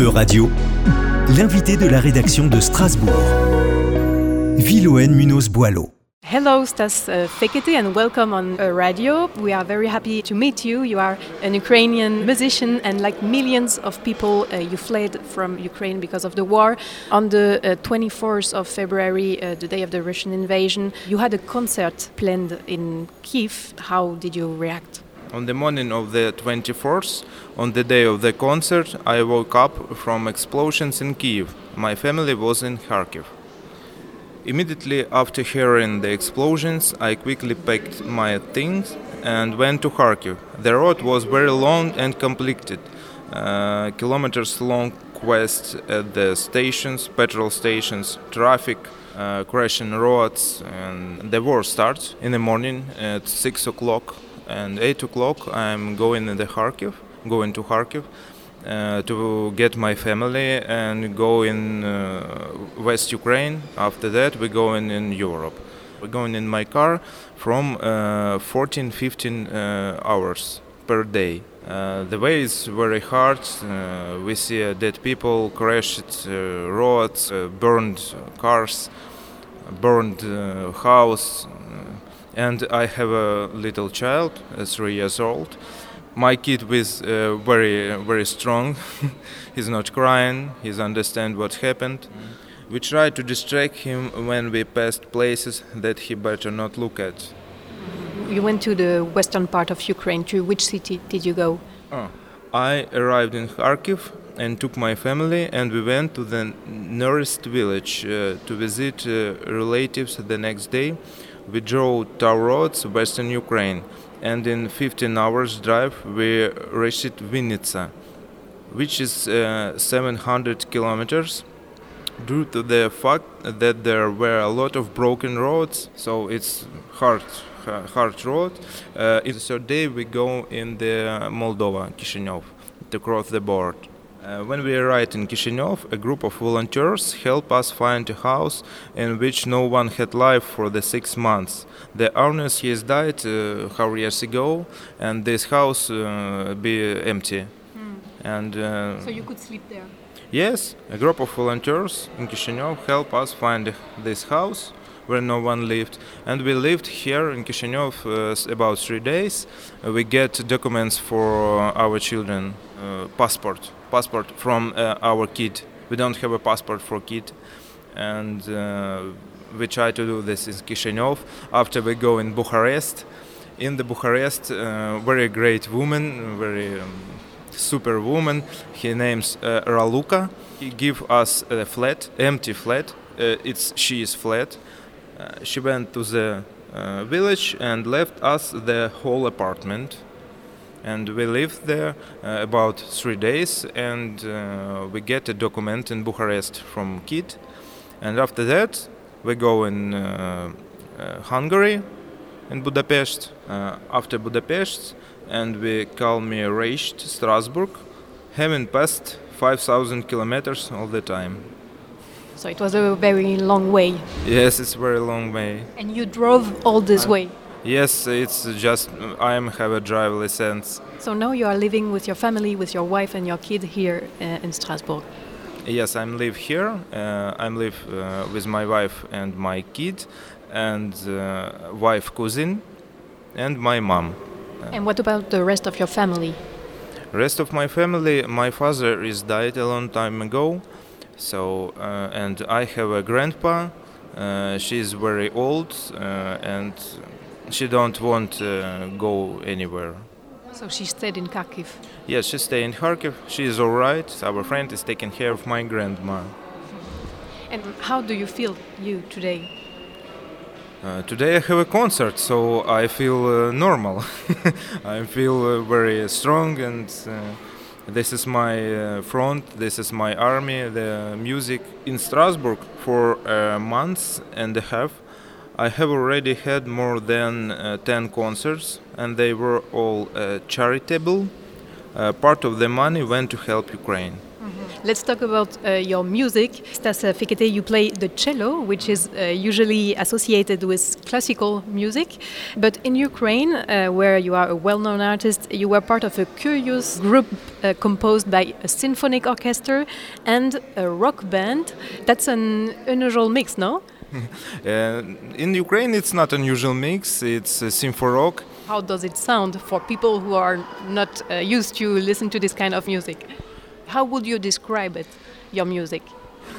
E-Radio, l'invité de la rédaction de Strasbourg. Villoen Munoz Boileau. Hello, Stas uh, Fekete, and welcome on uh, radio. We are very happy to meet you. You are an Ukrainian musician, and like millions of people, uh, you fled from Ukraine because of the war. On the uh, 24th of February, uh, the day of the Russian invasion, you had a concert planned in Kiev. How did you react? On the morning of the 24th, on the day of the concert, I woke up from explosions in Kiev. My family was in Kharkiv. Immediately after hearing the explosions, I quickly packed my things and went to Kharkiv. The road was very long and complicated, uh, kilometers long quest at the stations, petrol stations, traffic, uh, crashing roads, and the war starts in the morning at six o'clock and eight o'clock. I'm going in the Kharkiv, going to Kharkiv uh, to get my family and go in uh, West Ukraine. After that, we go in, in Europe. We're going in my car from uh, 14 15 uh, hours per day. Uh, the way is very hard. Uh, we see dead people, crashed roads, burned cars, burned house, and I have a little child, three years old. My kid is uh, very very strong. He's not crying. He's understand what happened. Mm. we try to distract him when we passed places that he better not look at. You went to the western part of ukraine. To which city did you go? Oh. i arrived in kharkiv and took my family and we went to the nearest village uh, to visit uh, relatives the next day we drove toll roads western ukraine and in 15 hours drive we reached Vinnytsia, which is uh, 700 kilometers. Due to the fact that there were a lot of broken roads so it's hard hard road uh, in the third day we go in the Moldova Chisinau to cross the border uh, when we arrived in Kishinev, a group of volunteers helped us find a house in which no one had lived for the six months. The owner has died uh, four years ago, and this house uh, be empty. Mm. And uh, so you could sleep there. Yes, a group of volunteers in Kishinev helped us find this house where no one lived. And we lived here in Kishinev uh, about three days. We get documents for our children, uh, passport, passport from uh, our kid. We don't have a passport for kid, and uh, we try to do this in Chisinau. After we go in Bucharest, in the Bucharest, uh, very great woman, very um, super woman. He names Raluca. He give us a flat, empty flat. it's she is flat she went to the uh, village and left us the whole apartment and we lived there uh, about three days and uh, we get a document in bucharest from kid and after that we go in uh, uh hungary in budapest after budapest and we call me reached strasbourg having passed 5000 kilometers all the time so it was a very long way. Yes, it's a very long way. And you drove all this uh, way? Yes, it's just I have a driver license. So now you are living with your family, with your wife and your kid here uh, in Strasbourg. Yes, I'm live here. Uh, I'm live uh, with my wife and my kid, and uh, wife cousin, and my mom. And what about the rest of your family? Rest of my family, my father is died a long time ago, so, uh, and I have a grandpa. Uh, she's very old uh, and she don't want to go anywhere. So she stayed in Kharkiv. Yes, she stayed in Kharkiv. She is all right. Our friend is taking care of my grandma. And how do you feel you today? Uh, today I have a concert, so I feel uh, normal. I feel uh, very strong and this is my uh, front, this is my army, the music. In Strasbourg for a month and a half, I have already had more than uh, 10 concerts, and they were all uh, charitable. Uh, part of the money went to help Ukraine. Mm-hmm. Let's talk about uh, your music. Stas Fekete, you play the cello, which is uh, usually associated with classical music. But in Ukraine, uh, where you are a well known artist, you were part of a curious group uh, composed by a symphonic orchestra and a rock band. That's an unusual mix, no? Uh, in Ukraine, it's not unusual mix. It's uh, rock. How does it sound for people who are not uh, used to listen to this kind of music? How would you describe it, your music?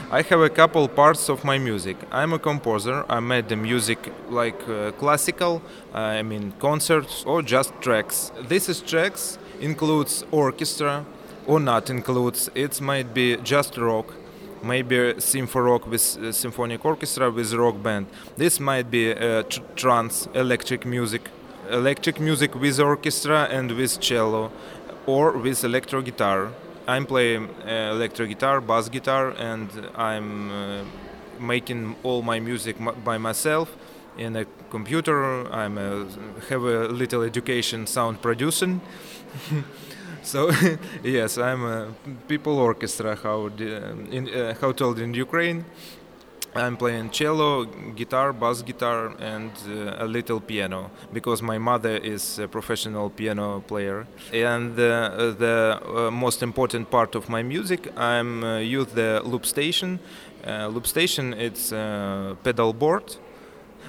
I have a couple parts of my music. I'm a composer. I made the music like uh, classical, I mean concerts or just tracks. This is tracks includes orchestra or not includes. It might be just rock maybe symphony rock with uh, symphonic orchestra with rock band. This might be uh, tr- trance, electric music, electric music with orchestra and with cello, or with electro guitar. I'm playing uh, electro guitar, bass guitar, and I'm uh, making all my music m- by myself in a computer. I'm a, have a little education sound producing. So yes, I'm a people orchestra. How in, uh, how told in Ukraine. I'm playing cello, guitar, bass guitar, and uh, a little piano because my mother is a professional piano player. And uh, the uh, most important part of my music, I'm uh, use the loop station. Uh, loop station, it's a pedal board.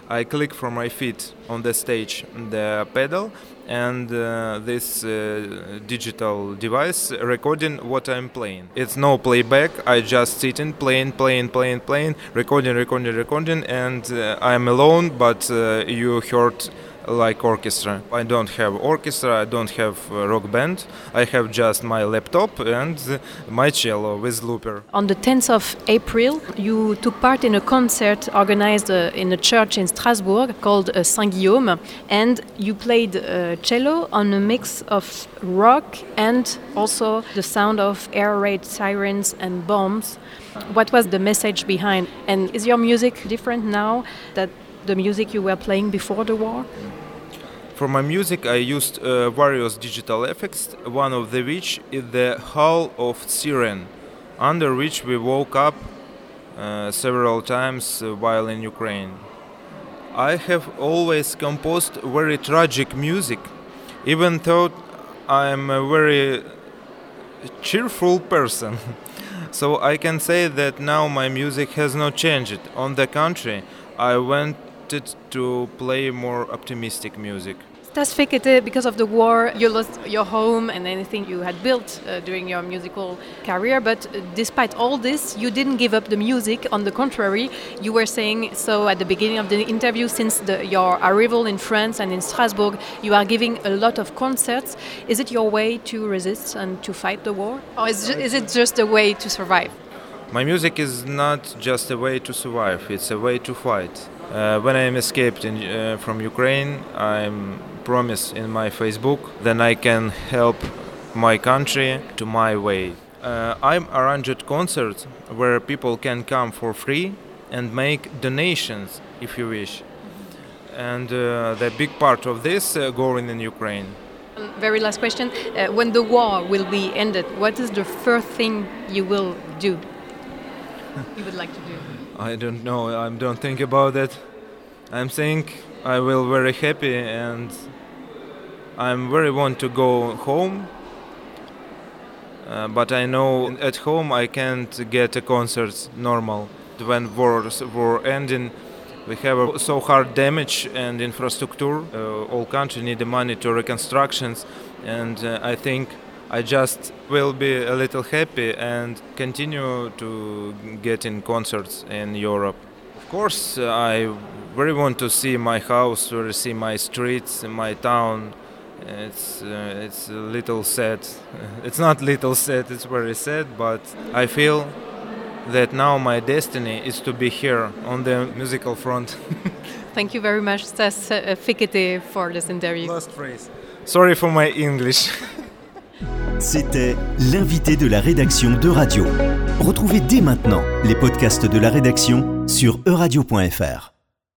I click from my feet on the stage the pedal, and uh, this uh, digital device recording what I'm playing. It's no playback. I just sitting playing, playing, playing, playing, recording, recording, recording, and uh, I'm alone. But uh, you heard like orchestra. I don't have orchestra, I don't have rock band. I have just my laptop and my cello with looper. On the 10th of April, you took part in a concert organized uh, in a church in Strasbourg called uh, Saint Guillaume, and you played uh, cello on a mix of rock and also the sound of air raid sirens and bombs. What was the message behind? And is your music different now that the music you were playing before the war? For my music, I used uh, various digital effects, one of the which is the howl of siren, under which we woke up uh, several times while in Ukraine. I have always composed very tragic music, even though I am a very cheerful person. so I can say that now my music has not changed. On the contrary, I went wanted to play more optimistic music. Stas Fekete, because of the war, you lost your home and anything you had built uh, during your musical career. But uh, despite all this, you didn't give up the music. On the contrary, you were saying so at the beginning of the interview. Since the, your arrival in France and in Strasbourg, you are giving a lot of concerts. Is it your way to resist and to fight the war, or is, is it just a way to survive? My music is not just a way to survive; it's a way to fight. Uh, when I am escaped in, uh, from Ukraine, I promised in my Facebook then I can help my country to my way. Uh, I'm arranged concerts where people can come for free and make donations if you wish. And uh, the big part of this uh, going in Ukraine. Very last question. Uh, when the war will be ended, what is the first thing you will do? you would like to do? I don't know. I don't think about that. I'm saying I will very happy and I'm very want to go home. Uh, but I know at home I can't get a concert normal. When wars were ending, we have so hard damage and infrastructure. Uh, all country need the money to reconstructions, and uh, I think I just will be a little happy and continue to get in concerts in Europe. Of course, I very want to see my house, to see my streets, my town. It's uh, it's a little sad. It's not little sad. It's very sad, but I feel that now my destiny is to be here on the musical front. Thank you very much, Stas uh, Fekete, for this interview. Last phrase. Sorry for my English. C'était l'invité de la rédaction de Radio. Retrouvez dès maintenant les podcasts de la rédaction sur euradio.fr.